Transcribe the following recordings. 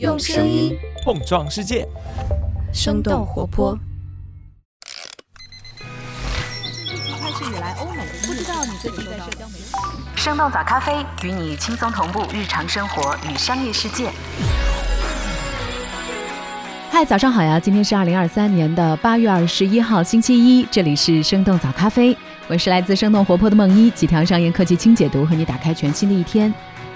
用声音碰撞世界，生动活泼。开始以来，欧美不知道你最近在社交媒体。生动早咖啡与你轻松同步日常生活与商业世界。嗨，早上好呀！今天是二零二三年的八月二十一号，星期一，这里是生动早咖啡，我是来自生动活泼的梦一，几条商业科技轻解读，和你打开全新的一天。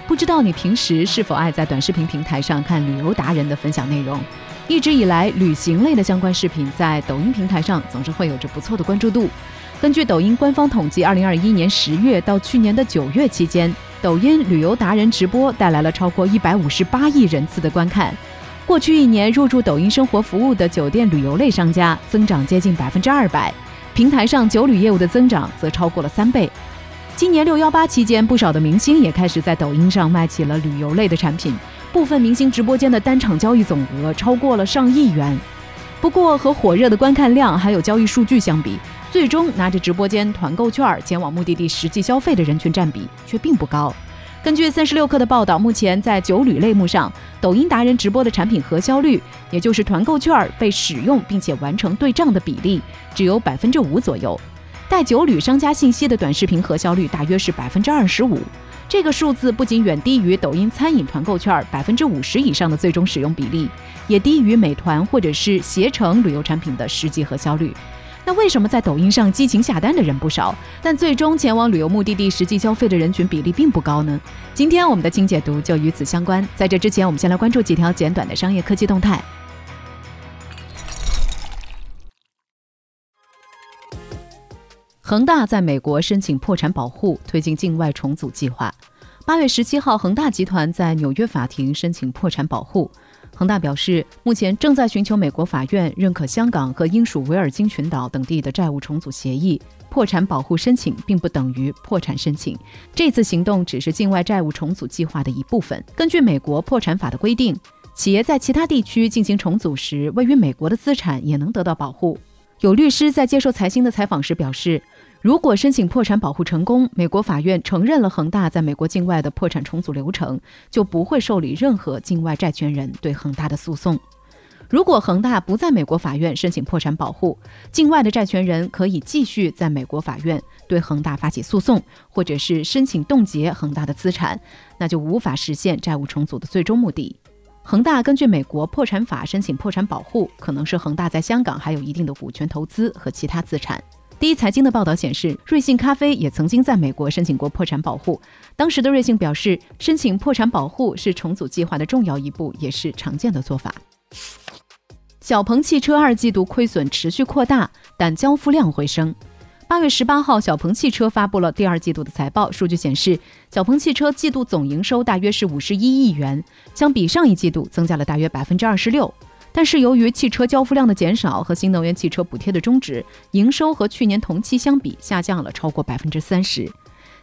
不知道你平时是否爱在短视频平台上看旅游达人的分享内容？一直以来，旅行类的相关视频在抖音平台上总是会有着不错的关注度。根据抖音官方统计，二零二一年十月到去年的九月期间，抖音旅游达人直播带来了超过一百五十八亿人次的观看。过去一年，入驻抖音生活服务的酒店旅游类商家增长接近百分之二百，平台上酒旅业务的增长则超过了三倍。今年六幺八期间，不少的明星也开始在抖音上卖起了旅游类的产品，部分明星直播间的单场交易总额超过了上亿元。不过，和火热的观看量还有交易数据相比，最终拿着直播间团购券前往目的地实际消费的人群占比却并不高。根据三十六氪的报道，目前在酒旅类目上，抖音达人直播的产品核销率，也就是团购券被使用并且完成对账的比例，只有百分之五左右。带酒旅商家信息的短视频核销率大约是百分之二十五，这个数字不仅远低于抖音餐饮团购券百分之五十以上的最终使用比例，也低于美团或者是携程旅游产品的实际核销率。那为什么在抖音上激情下单的人不少，但最终前往旅游目的地实际消费的人群比例并不高呢？今天我们的清解读就与此相关。在这之前，我们先来关注几条简短的商业科技动态。恒大在美国申请破产保护，推进境外重组计划。八月十七号，恒大集团在纽约法庭申请破产保护。恒大表示，目前正在寻求美国法院认可香港和英属维尔京群岛等地的债务重组协议。破产保护申请并不等于破产申请，这次行动只是境外债务重组计划的一部分。根据美国破产法的规定，企业在其他地区进行重组时，位于美国的资产也能得到保护。有律师在接受财新的采访时表示。如果申请破产保护成功，美国法院承认了恒大在美国境外的破产重组流程，就不会受理任何境外债权人对恒大的诉讼。如果恒大不在美国法院申请破产保护，境外的债权人可以继续在美国法院对恒大发起诉讼，或者是申请冻结恒大的资产，那就无法实现债务重组的最终目的。恒大根据美国破产法申请破产保护，可能是恒大在香港还有一定的股权投资和其他资产。第一财经的报道显示，瑞幸咖啡也曾经在美国申请过破产保护。当时的瑞幸表示，申请破产保护是重组计划的重要一步，也是常见的做法。小鹏汽车二季度亏损持续扩大，但交付量回升。八月十八号，小鹏汽车发布了第二季度的财报，数据显示，小鹏汽车季度总营收大约是五十一亿元，相比上一季度增加了大约百分之二十六。但是由于汽车交付量的减少和新能源汽车补贴的终止，营收和去年同期相比下降了超过百分之三十。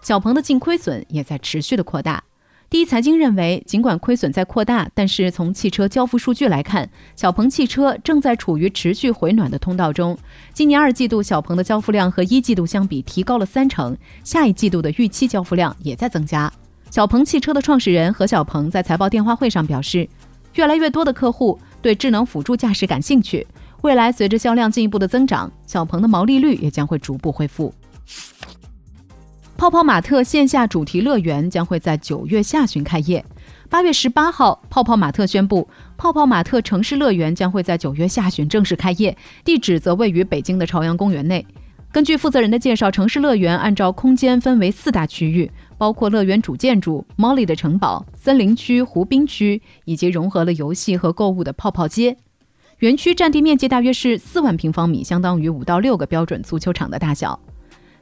小鹏的净亏损也在持续的扩大。第一财经认为，尽管亏损在扩大，但是从汽车交付数据来看，小鹏汽车正在处于持续回暖的通道中。今年二季度小鹏的交付量和一季度相比提高了三成，下一季度的预期交付量也在增加。小鹏汽车的创始人何小鹏在财报电话会上表示，越来越多的客户。对智能辅助驾驶感兴趣，未来随着销量进一步的增长，小鹏的毛利率也将会逐步恢复。泡泡玛特线下主题乐园将会在九月下旬开业。八月十八号，泡泡玛特宣布，泡泡玛特城市乐园将会在九月下旬正式开业，地址则位于北京的朝阳公园内。根据负责人的介绍，城市乐园按照空间分为四大区域。包括乐园主建筑、Molly 的城堡、森林区、湖滨区，以及融合了游戏和购物的泡泡街。园区占地面积大约是四万平方米，相当于五到六个标准足球场的大小。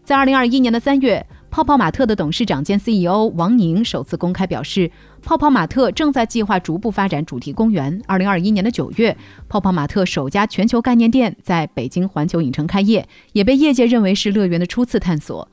在二零二一年的三月，泡泡玛特的董事长兼 CEO 王宁首次公开表示，泡泡玛特正在计划逐步发展主题公园。二零二一年的九月，泡泡玛特首家全球概念店在北京环球影城开业，也被业界认为是乐园的初次探索。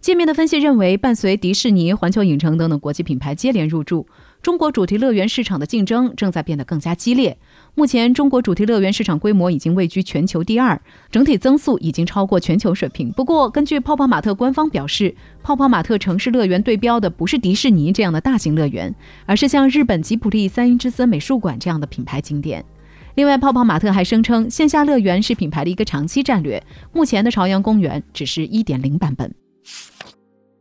界面的分析认为，伴随迪士尼、环球影城等等国际品牌接连入驻，中国主题乐园市场的竞争正在变得更加激烈。目前，中国主题乐园市场规模已经位居全球第二，整体增速已经超过全球水平。不过，根据泡泡玛特官方表示，泡泡玛特城市乐园对标的不是迪士尼这样的大型乐园，而是像日本吉卜力三鹰之森美术馆这样的品牌景点。另外，泡泡玛特还声称，线下乐园是品牌的一个长期战略。目前的朝阳公园只是一点零版本。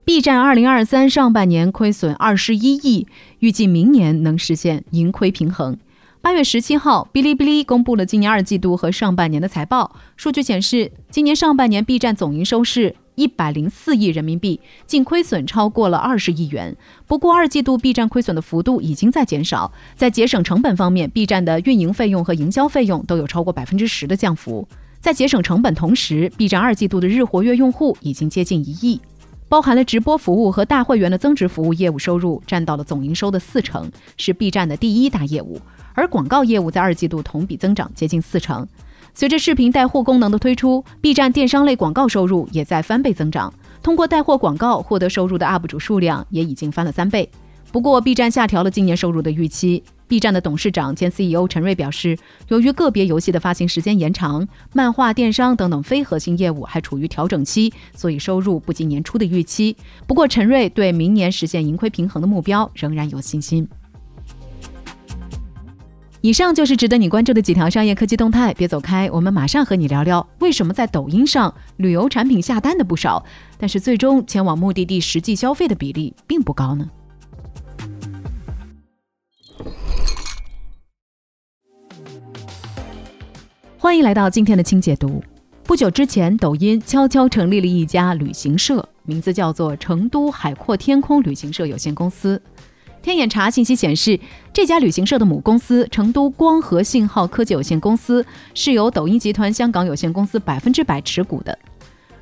B 站二零二三上半年亏损二十一亿，预计明年能实现盈亏平衡。八月十七号，哔哩哔哩公布了今年二季度和上半年的财报。数据显示，今年上半年 B 站总营收是一百零四亿人民币，净亏损超过了二十亿元。不过，二季度 B 站亏损的幅度已经在减少。在节省成本方面，B 站的运营费用和营销费用都有超过百分之十的降幅。在节省成本同时，B 站二季度的日活跃用户已经接近一亿，包含了直播服务和大会员的增值服务业务收入占到了总营收的四成，是 B 站的第一大业务。而广告业务在二季度同比增长接近四成。随着视频带货功能的推出，B 站电商类广告收入也在翻倍增长。通过带货广告获得收入的 UP 主数量也已经翻了三倍。不过，B 站下调了今年收入的预期。B 站的董事长兼 CEO 陈瑞表示，由于个别游戏的发行时间延长，漫画、电商等等非核心业务还处于调整期，所以收入不及年初的预期。不过，陈瑞对明年实现盈亏平衡的目标仍然有信心。以上就是值得你关注的几条商业科技动态，别走开，我们马上和你聊聊为什么在抖音上旅游产品下单的不少，但是最终前往目的地实际消费的比例并不高呢？欢迎来到今天的清解读。不久之前，抖音悄悄成立了一家旅行社，名字叫做成都海阔天空旅行社有限公司。天眼查信息显示，这家旅行社的母公司成都光合信号科技有限公司是由抖音集团香港有限公司百分之百持股的。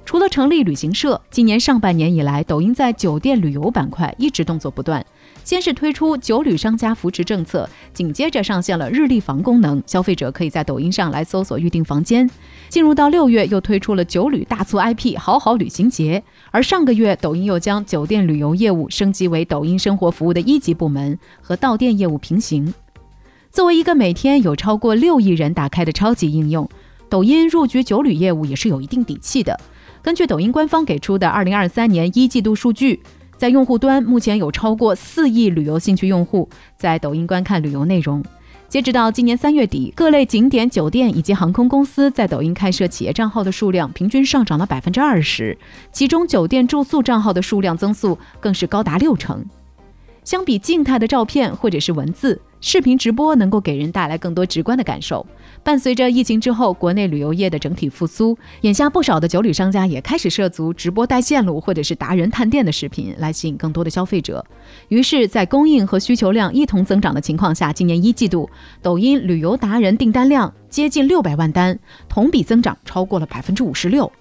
除了成立旅行社，今年上半年以来，抖音在酒店旅游板块一直动作不断。先是推出酒旅商家扶持政策，紧接着上线了日历房功能，消费者可以在抖音上来搜索预订房间。进入到六月，又推出了酒旅大促 IP“ 好好旅行节”。而上个月，抖音又将酒店旅游业务升级为抖音生活服务的一级部门，和到店业务平行。作为一个每天有超过六亿人打开的超级应用，抖音入局酒旅业务也是有一定底气的。根据抖音官方给出的二零二三年一季度数据。在用户端，目前有超过四亿旅游兴趣用户在抖音观看旅游内容。截止到今年三月底，各类景点、酒店以及航空公司在抖音开设企业账号的数量平均上涨了百分之二十，其中酒店住宿账号的数量增速更是高达六成。相比静态的照片或者是文字。视频直播能够给人带来更多直观的感受。伴随着疫情之后国内旅游业的整体复苏，眼下不少的酒旅商家也开始涉足直播带线路或者是达人探店的视频，来吸引更多的消费者。于是，在供应和需求量一同增长的情况下，今年一季度抖音旅游达人订单量接近六百万单，同比增长超过了百分之五十六。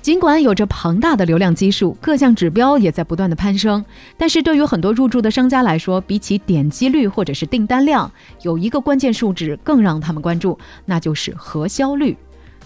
尽管有着庞大的流量基数，各项指标也在不断的攀升，但是对于很多入驻的商家来说，比起点击率或者是订单量，有一个关键数值更让他们关注，那就是核销率。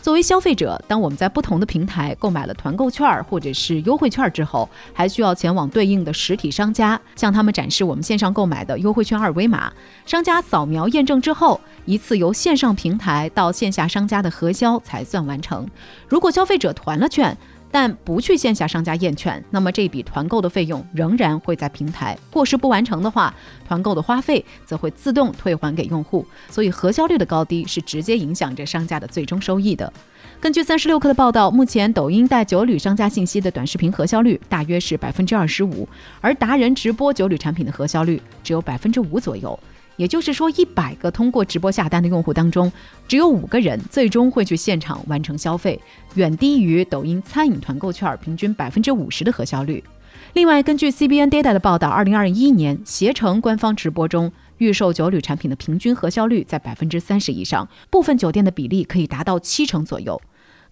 作为消费者，当我们在不同的平台购买了团购券或者是优惠券之后，还需要前往对应的实体商家，向他们展示我们线上购买的优惠券二维码。商家扫描验证之后，一次由线上平台到线下商家的核销才算完成。如果消费者团了券，但不去线下商家验券，那么这笔团购的费用仍然会在平台过时不完成的话，团购的花费则会自动退还给用户。所以核销率的高低是直接影响着商家的最终收益的。根据三十六氪的报道，目前抖音带酒旅商家信息的短视频核销率大约是百分之二十五，而达人直播酒旅产品的核销率只有百分之五左右。也就是说，一百个通过直播下单的用户当中，只有五个人最终会去现场完成消费，远低于抖音餐饮团购券平均百分之五十的核销率。另外，根据 CBN Data 的报道，二零二一年携程官方直播中预售酒旅产品的平均核销率在百分之三十以上，部分酒店的比例可以达到七成左右。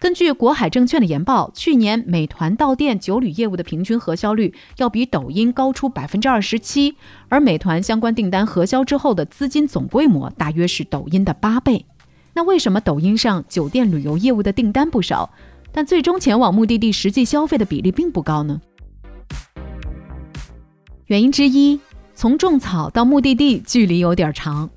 根据国海证券的研报，去年美团到店酒旅业务的平均核销率要比抖音高出百分之二十七，而美团相关订单核销之后的资金总规模大约是抖音的八倍。那为什么抖音上酒店旅游业务的订单不少，但最终前往目的地实际消费的比例并不高呢？原因之一。从种草到目的地距离有点长。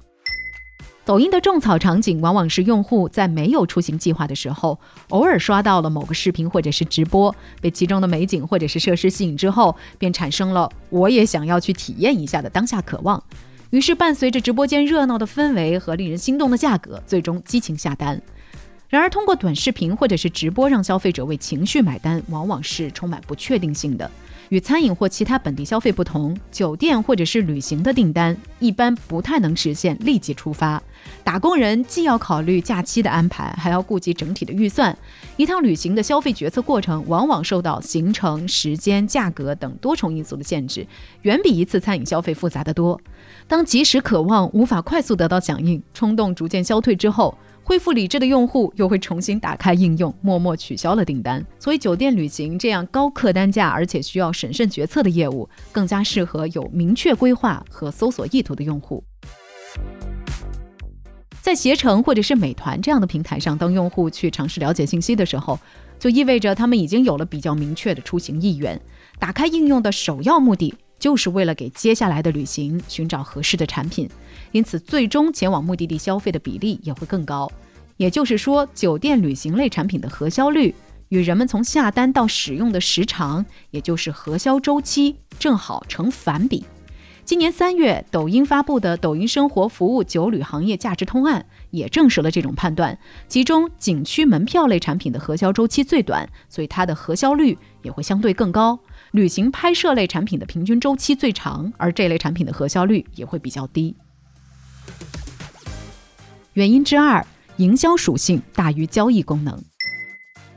抖音的种草场景往往是用户在没有出行计划的时候，偶尔刷到了某个视频或者是直播，被其中的美景或者是设施吸引之后，便产生了我也想要去体验一下的当下渴望。于是伴随着直播间热闹的氛围和令人心动的价格，最终激情下单。然而，通过短视频或者是直播让消费者为情绪买单，往往是充满不确定性的。与餐饮或其他本地消费不同，酒店或者是旅行的订单一般不太能实现立即出发。打工人既要考虑假期的安排，还要顾及整体的预算。一趟旅行的消费决策过程，往往受到行程、时间、价格等多重因素的限制，远比一次餐饮消费复杂得多。当即时渴望无法快速得到响应，冲动逐渐消退之后。恢复理智的用户又会重新打开应用，默默取消了订单。所以，酒店旅行这样高客单价而且需要审慎决策的业务，更加适合有明确规划和搜索意图的用户。在携程或者是美团这样的平台上，当用户去尝试了解信息的时候，就意味着他们已经有了比较明确的出行意愿。打开应用的首要目的。就是为了给接下来的旅行寻找合适的产品，因此最终前往目的地消费的比例也会更高。也就是说，酒店旅行类产品的核销率与人们从下单到使用的时长，也就是核销周期，正好成反比。今年三月，抖音发布的《抖音生活服务酒旅行业价值通案》也证实了这种判断。其中，景区门票类产品的核销周期最短，所以它的核销率也会相对更高。旅行拍摄类产品的平均周期最长，而这类产品的核销率也会比较低。原因之二，营销属性大于交易功能。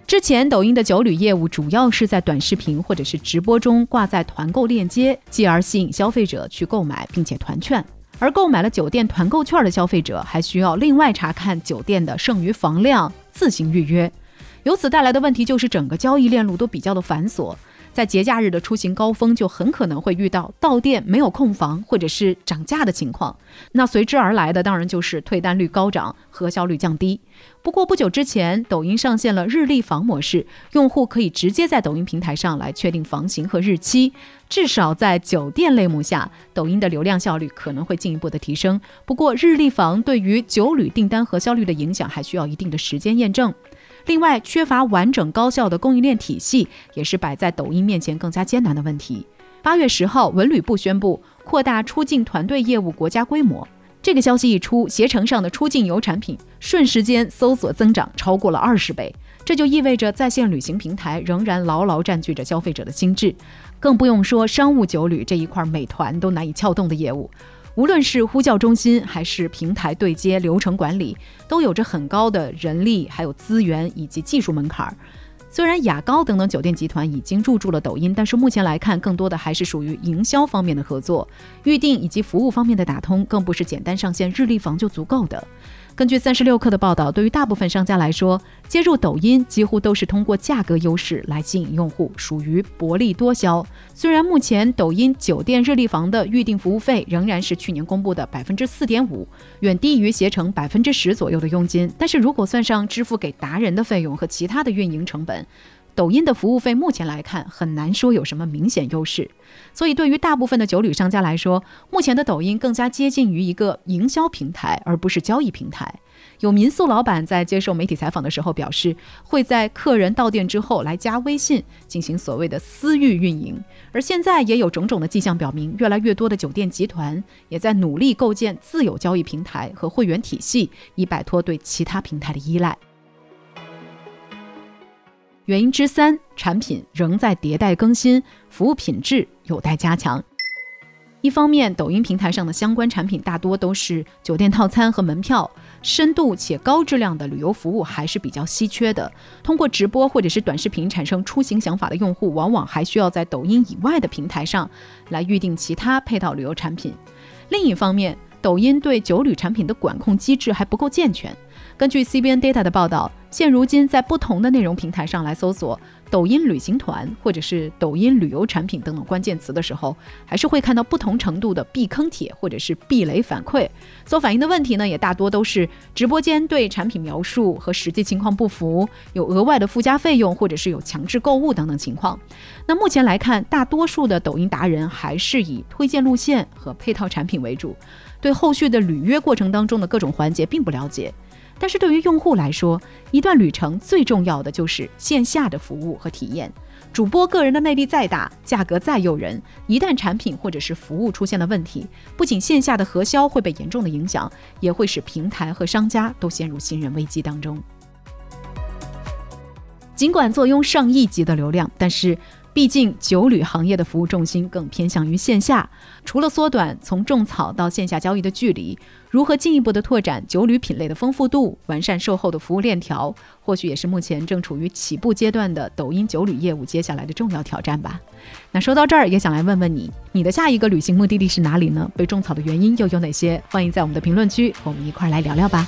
之前抖音的酒旅业务主要是在短视频或者是直播中挂在团购链接，继而吸引消费者去购买并且团券。而购买了酒店团购券的消费者还需要另外查看酒店的剩余房量，自行预约。由此带来的问题就是整个交易链路都比较的繁琐。在节假日的出行高峰，就很可能会遇到到店没有空房，或者是涨价的情况。那随之而来的，当然就是退单率高涨，核销率降低。不过不久之前，抖音上线了日历房模式，用户可以直接在抖音平台上来确定房型和日期。至少在酒店类目下，抖音的流量效率可能会进一步的提升。不过日历房对于酒旅订单核销率的影响，还需要一定的时间验证。另外，缺乏完整高效的供应链体系，也是摆在抖音面前更加艰难的问题。八月十号，文旅部宣布扩大出境团队业务国家规模。这个消息一出，携程上的出境游产品瞬时间搜索增长超过了二十倍。这就意味着在线旅行平台仍然牢牢占据着消费者的心智，更不用说商务酒旅这一块，美团都难以撬动的业务。无论是呼叫中心还是平台对接流程管理，都有着很高的人力、还有资源以及技术门槛儿。虽然雅高等等酒店集团已经入驻了抖音，但是目前来看，更多的还是属于营销方面的合作，预订以及服务方面的打通，更不是简单上线日历房就足够的。根据三十六氪的报道，对于大部分商家来说，接入抖音几乎都是通过价格优势来吸引用户，属于薄利多销。虽然目前抖音酒店热力房的预订服务费仍然是去年公布的百分之四点五，远低于携程百分之十左右的佣金，但是如果算上支付给达人的费用和其他的运营成本，抖音的服务费目前来看很难说有什么明显优势，所以对于大部分的酒旅商家来说，目前的抖音更加接近于一个营销平台，而不是交易平台。有民宿老板在接受媒体采访的时候表示，会在客人到店之后来加微信进行所谓的私域运营。而现在也有种种的迹象表明，越来越多的酒店集团也在努力构建自有交易平台和会员体系，以摆脱对其他平台的依赖。原因之三，产品仍在迭代更新，服务品质有待加强。一方面，抖音平台上的相关产品大多都是酒店套餐和门票，深度且高质量的旅游服务还是比较稀缺的。通过直播或者是短视频产生出行想法的用户，往往还需要在抖音以外的平台上来预定其他配套旅游产品。另一方面，抖音对酒旅产品的管控机制还不够健全。根据 CBN Data 的报道，现如今在不同的内容平台上来搜索抖音旅行团或者是抖音旅游产品等等关键词的时候，还是会看到不同程度的避坑帖或者是避雷反馈。所反映的问题呢，也大多都是直播间对产品描述和实际情况不符，有额外的附加费用，或者是有强制购物等等情况。那目前来看，大多数的抖音达人还是以推荐路线和配套产品为主，对后续的履约过程当中的各种环节并不了解。但是对于用户来说，一段旅程最重要的就是线下的服务和体验。主播个人的魅力再大，价格再诱人，一旦产品或者是服务出现了问题，不仅线下的核销会被严重的影响，也会使平台和商家都陷入信任危机当中。尽管坐拥上亿级的流量，但是。毕竟，酒旅行业的服务重心更偏向于线下。除了缩短从种草到线下交易的距离，如何进一步的拓展酒旅品类的丰富度，完善售后的服务链条，或许也是目前正处于起步阶段的抖音酒旅业务接下来的重要挑战吧。那说到这儿，也想来问问你，你的下一个旅行目的地是哪里呢？被种草的原因又有哪些？欢迎在我们的评论区和我们一块儿来聊聊吧。